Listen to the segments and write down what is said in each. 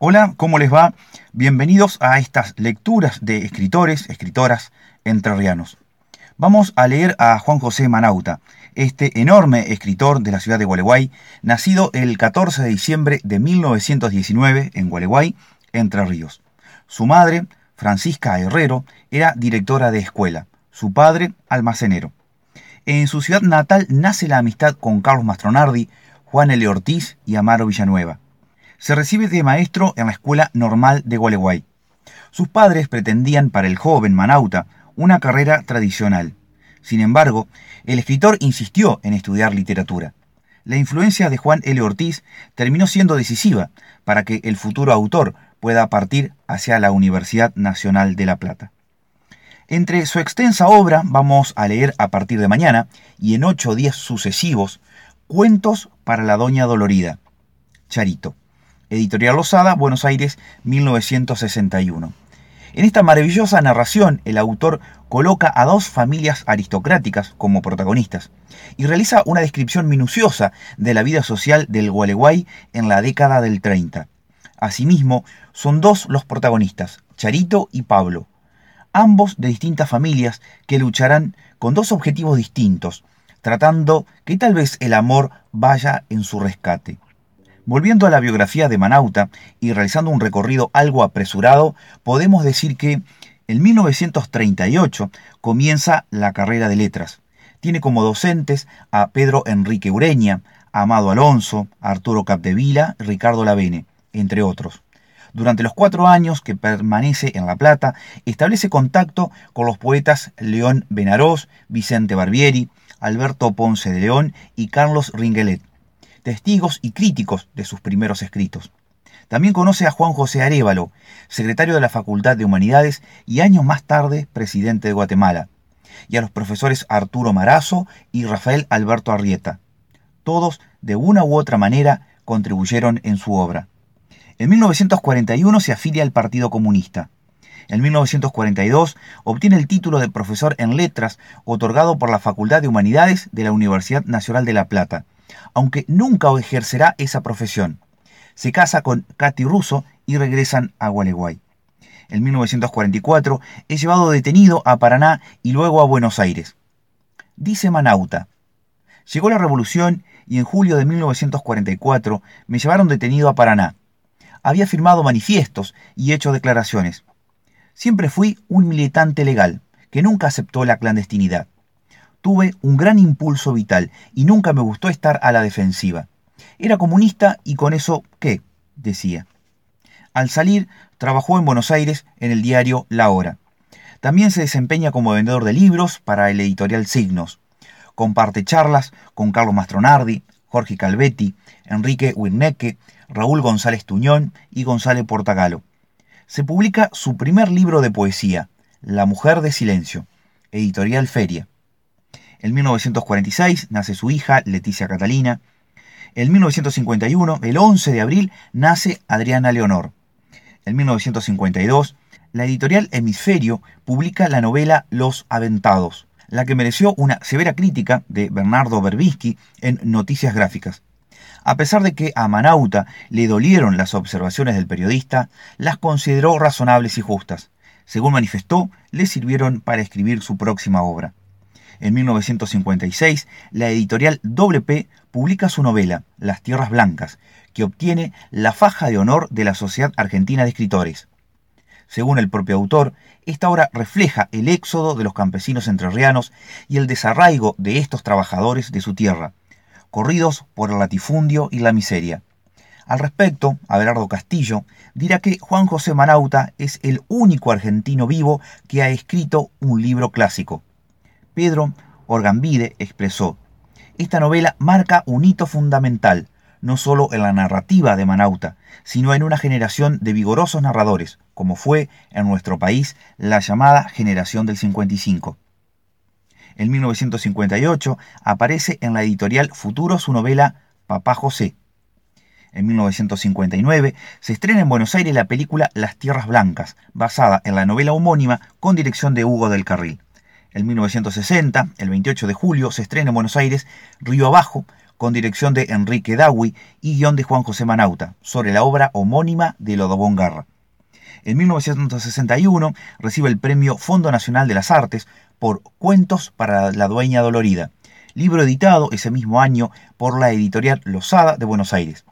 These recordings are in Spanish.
Hola, ¿cómo les va? Bienvenidos a estas lecturas de escritores, escritoras entrerrianos. Vamos a leer a Juan José Manauta, este enorme escritor de la ciudad de Gualeguay, nacido el 14 de diciembre de 1919 en Gualeguay, Entre Ríos. Su madre, Francisca Herrero, era directora de escuela, su padre, almacenero. En su ciudad natal nace la amistad con Carlos Mastronardi, Juan L. Ortiz y Amaro Villanueva. Se recibe de maestro en la Escuela Normal de Gualeguay. Sus padres pretendían para el joven Manauta una carrera tradicional. Sin embargo, el escritor insistió en estudiar literatura. La influencia de Juan L. Ortiz terminó siendo decisiva para que el futuro autor pueda partir hacia la Universidad Nacional de La Plata. Entre su extensa obra vamos a leer a partir de mañana y en ocho días sucesivos Cuentos para la Doña Dolorida. Charito. Editorial Losada, Buenos Aires, 1961. En esta maravillosa narración, el autor coloca a dos familias aristocráticas como protagonistas y realiza una descripción minuciosa de la vida social del Gualeguay en la década del 30. Asimismo, son dos los protagonistas, Charito y Pablo, ambos de distintas familias que lucharán con dos objetivos distintos, tratando que tal vez el amor vaya en su rescate. Volviendo a la biografía de Manauta y realizando un recorrido algo apresurado, podemos decir que en 1938 comienza la carrera de letras. Tiene como docentes a Pedro Enrique Ureña, Amado Alonso, Arturo Capdevila, Ricardo Lavene, entre otros. Durante los cuatro años que permanece en La Plata, establece contacto con los poetas León Benarós, Vicente Barbieri, Alberto Ponce de León y Carlos Ringuelet, testigos y críticos de sus primeros escritos. También conoce a Juan José Arevalo, secretario de la Facultad de Humanidades y años más tarde presidente de Guatemala, y a los profesores Arturo Marazo y Rafael Alberto Arrieta. Todos, de una u otra manera, contribuyeron en su obra. En 1941 se afilia al Partido Comunista. En 1942 obtiene el título de profesor en letras otorgado por la Facultad de Humanidades de la Universidad Nacional de La Plata aunque nunca ejercerá esa profesión. Se casa con Katy Russo y regresan a Gualeguay. En 1944 es llevado detenido a Paraná y luego a Buenos Aires. Dice Manauta, llegó la revolución y en julio de 1944 me llevaron detenido a Paraná. Había firmado manifiestos y hecho declaraciones. Siempre fui un militante legal, que nunca aceptó la clandestinidad. Tuve un gran impulso vital y nunca me gustó estar a la defensiva. Era comunista y con eso, ¿qué? decía. Al salir, trabajó en Buenos Aires en el diario La Hora. También se desempeña como vendedor de libros para el editorial Signos. Comparte charlas con Carlos Mastronardi, Jorge Calvetti, Enrique Wirnecke, Raúl González Tuñón y González Portagalo. Se publica su primer libro de poesía, La Mujer de Silencio, editorial Feria. En 1946 nace su hija, Leticia Catalina. En 1951, el 11 de abril, nace Adriana Leonor. En 1952, la editorial Hemisferio publica la novela Los Aventados, la que mereció una severa crítica de Bernardo Berbisky en Noticias Gráficas. A pesar de que a Manauta le dolieron las observaciones del periodista, las consideró razonables y justas. Según manifestó, le sirvieron para escribir su próxima obra. En 1956, la editorial WP publica su novela, Las Tierras Blancas, que obtiene la faja de honor de la Sociedad Argentina de Escritores. Según el propio autor, esta obra refleja el éxodo de los campesinos entrerrianos y el desarraigo de estos trabajadores de su tierra, corridos por el latifundio y la miseria. Al respecto, Abelardo Castillo dirá que Juan José Manauta es el único argentino vivo que ha escrito un libro clásico. Pedro Orgambide expresó, esta novela marca un hito fundamental, no solo en la narrativa de Manauta, sino en una generación de vigorosos narradores, como fue en nuestro país la llamada generación del 55. En 1958 aparece en la editorial Futuro su novela Papá José. En 1959 se estrena en Buenos Aires la película Las Tierras Blancas, basada en la novela homónima con dirección de Hugo del Carril. En 1960, el 28 de julio, se estrena en Buenos Aires Río Abajo, con dirección de Enrique Dawi y guion de Juan José Manauta, sobre la obra homónima de Lodobón Garra. En 1961 recibe el premio Fondo Nacional de las Artes por Cuentos para la Dueña Dolorida, libro editado ese mismo año por la editorial Losada de Buenos Aires.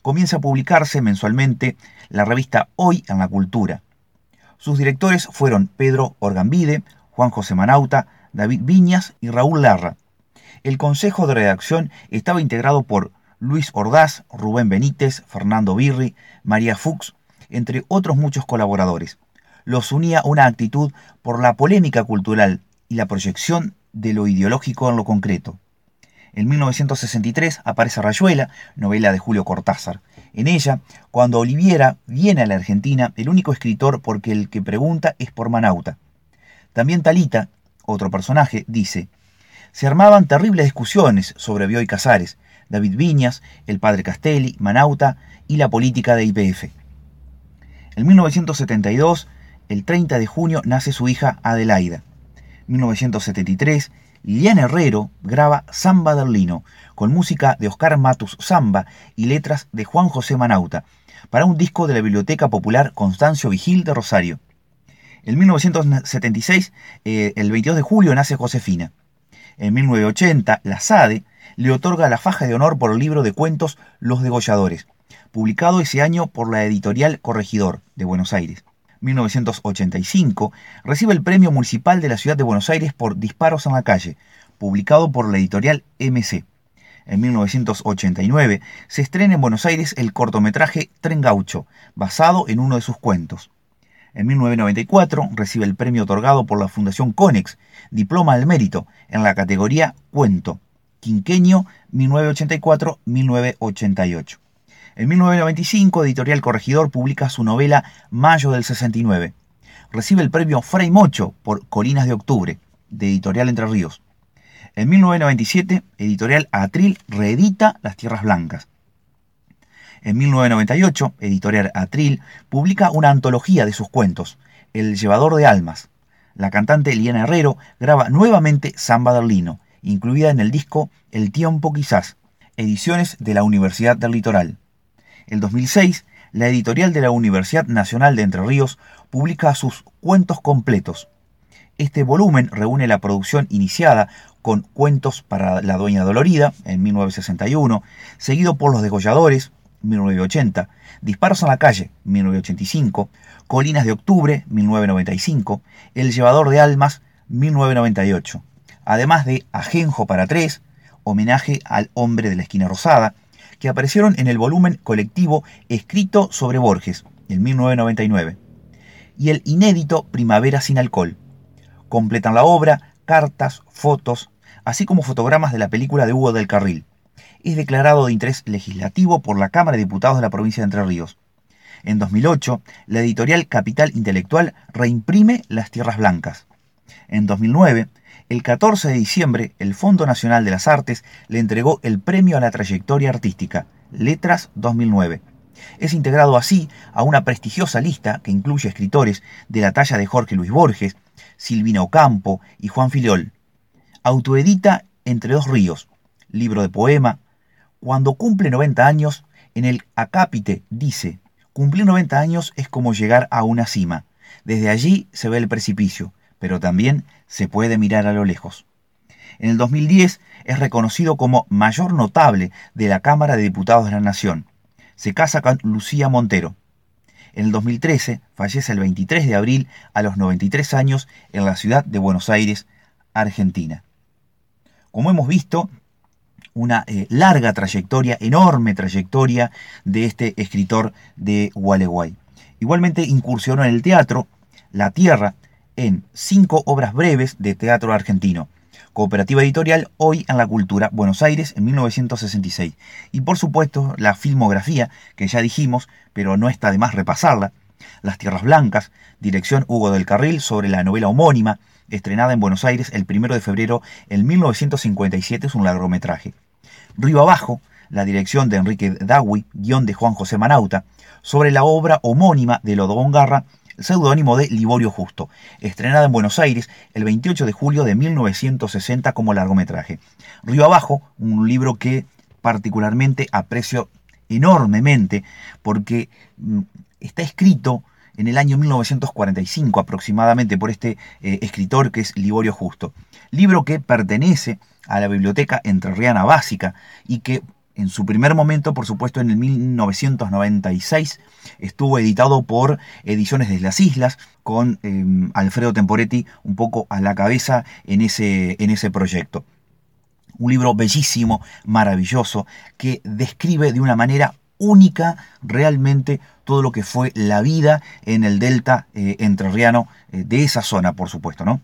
Comienza a publicarse mensualmente la revista Hoy en la Cultura. Sus directores fueron Pedro Orgambide, Juan José Manauta, David Viñas y Raúl Larra. El consejo de redacción estaba integrado por Luis Ordaz, Rubén Benítez, Fernando Birri, María Fuchs, entre otros muchos colaboradores. Los unía una actitud por la polémica cultural y la proyección de lo ideológico en lo concreto. En 1963 aparece Rayuela, novela de Julio Cortázar. En ella, cuando Oliviera viene a la Argentina, el único escritor porque el que pregunta es por Manauta. También Talita, otro personaje, dice, se armaban terribles discusiones sobre Bioy Casares, David Viñas, el padre Castelli, Manauta y la política de IPF. En 1972, el 30 de junio, nace su hija Adelaida. 1973, Liliana Herrero graba Samba del Lino, con música de Oscar Matus Samba y letras de Juan José Manauta, para un disco de la Biblioteca Popular Constancio Vigil de Rosario. En 1976, eh, el 22 de julio, nace Josefina. En 1980, la SADE le otorga la faja de honor por el libro de cuentos Los Degolladores, publicado ese año por la editorial Corregidor de Buenos Aires. 1985, recibe el Premio Municipal de la Ciudad de Buenos Aires por Disparos en la Calle, publicado por la editorial MC. En 1989 se estrena en Buenos Aires el cortometraje Tren Gaucho, basado en uno de sus cuentos. En 1994 recibe el premio otorgado por la Fundación Conex, Diploma al Mérito, en la categoría Cuento, Quinqueño 1984-1988. En 1995, Editorial Corregidor publica su novela Mayo del 69. Recibe el premio Fray Mocho por Colinas de Octubre, de Editorial Entre Ríos. En 1997, Editorial Atril reedita Las Tierras Blancas. En 1998, Editorial Atril publica una antología de sus cuentos, El Llevador de Almas. La cantante Liana Herrero graba nuevamente Samba del Lino, incluida en el disco El Tiempo Quizás, ediciones de la Universidad del Litoral. En 2006, la editorial de la Universidad Nacional de Entre Ríos publica sus cuentos completos. Este volumen reúne la producción iniciada con Cuentos para la Dueña Dolorida, en 1961, seguido por Los Degolladores, 1980, Disparos en la Calle, 1985, Colinas de Octubre, 1995, El Llevador de Almas, 1998, además de Ajenjo para Tres, Homenaje al Hombre de la Esquina Rosada, que aparecieron en el volumen colectivo escrito sobre Borges, en 1999, y el inédito Primavera sin alcohol. Completan la obra cartas, fotos, así como fotogramas de la película de Hugo del Carril. Es declarado de interés legislativo por la Cámara de Diputados de la provincia de Entre Ríos. En 2008, la editorial Capital Intelectual reimprime Las Tierras Blancas. En 2009, el 14 de diciembre, el Fondo Nacional de las Artes le entregó el Premio a la Trayectoria Artística, Letras 2009. Es integrado así a una prestigiosa lista que incluye escritores de la talla de Jorge Luis Borges, Silvina Ocampo y Juan Filiol. Autoedita Entre dos ríos, libro de poema. Cuando cumple 90 años, en el acápite dice, cumplir 90 años es como llegar a una cima. Desde allí se ve el precipicio pero también se puede mirar a lo lejos. En el 2010 es reconocido como mayor notable de la Cámara de Diputados de la Nación. Se casa con Lucía Montero. En el 2013 fallece el 23 de abril a los 93 años en la ciudad de Buenos Aires, Argentina. Como hemos visto, una eh, larga trayectoria, enorme trayectoria de este escritor de Gualeguay. Igualmente incursionó en el teatro, La Tierra, en cinco obras breves de teatro argentino. Cooperativa Editorial, hoy en la Cultura, Buenos Aires, en 1966. Y por supuesto, la filmografía, que ya dijimos, pero no está de más repasarla. Las Tierras Blancas, dirección Hugo del Carril sobre la novela homónima, estrenada en Buenos Aires el 1 de febrero en 1957, es un largometraje. Río Abajo, la dirección de Enrique Dawi, guion de Juan José Manauta, sobre la obra homónima de Lodobón Garra, seudónimo de Liborio Justo, estrenada en Buenos Aires el 28 de julio de 1960 como largometraje. Río Abajo, un libro que particularmente aprecio enormemente porque mm, está escrito en el año 1945 aproximadamente por este eh, escritor que es Liborio Justo. Libro que pertenece a la Biblioteca Entrerriana Básica y que en su primer momento, por supuesto, en el 1996, estuvo editado por Ediciones de las Islas, con em, Alfredo Temporetti un poco a la cabeza en ese, en ese proyecto. Un libro bellísimo, maravilloso, que describe de una manera única realmente todo lo que fue la vida en el delta eh, entrerriano eh, de esa zona, por supuesto, ¿no?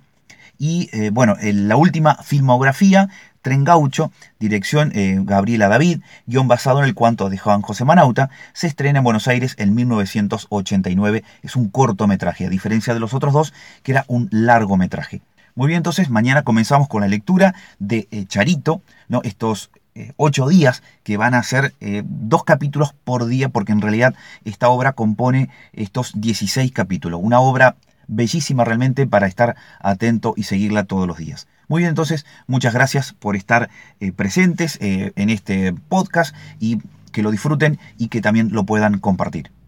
Y eh, bueno, la última filmografía, Tren Gaucho, dirección Gabriela David, guion basado en el cuento de Juan José Manauta, se estrena en Buenos Aires en 1989. Es un cortometraje, a diferencia de los otros dos, que era un largometraje. Muy bien, entonces mañana comenzamos con la lectura de Charito, ¿no? estos eh, ocho días que van a ser eh, dos capítulos por día porque en realidad esta obra compone estos 16 capítulos. Una obra bellísima realmente para estar atento y seguirla todos los días. Muy bien, entonces muchas gracias por estar eh, presentes en este podcast y que lo disfruten y que también lo puedan compartir.